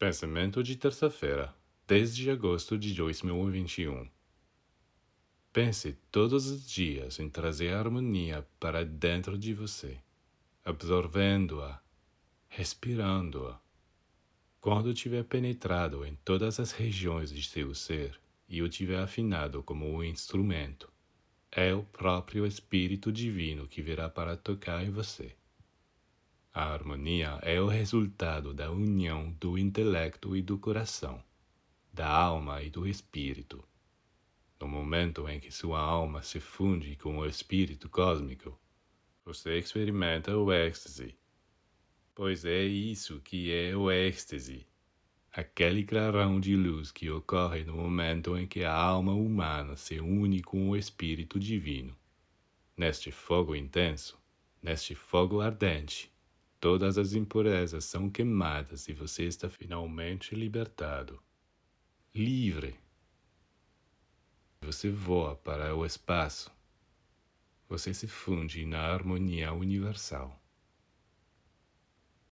Pensamento de terça-feira, 10 de agosto de 2021. Pense todos os dias em trazer harmonia para dentro de você, absorvendo-a, respirando-a. Quando tiver penetrado em todas as regiões de seu ser e o tiver afinado como um instrumento, é o próprio Espírito Divino que virá para tocar em você. A harmonia é o resultado da união do intelecto e do coração, da alma e do espírito. No momento em que sua alma se funde com o espírito cósmico, você experimenta o êxtase. Pois é isso que é o êxtase, aquele clarão de luz que ocorre no momento em que a alma humana se une com o espírito divino. Neste fogo intenso, neste fogo ardente, Todas as impurezas são queimadas e você está finalmente libertado, livre. Você voa para o espaço. Você se funde na harmonia universal.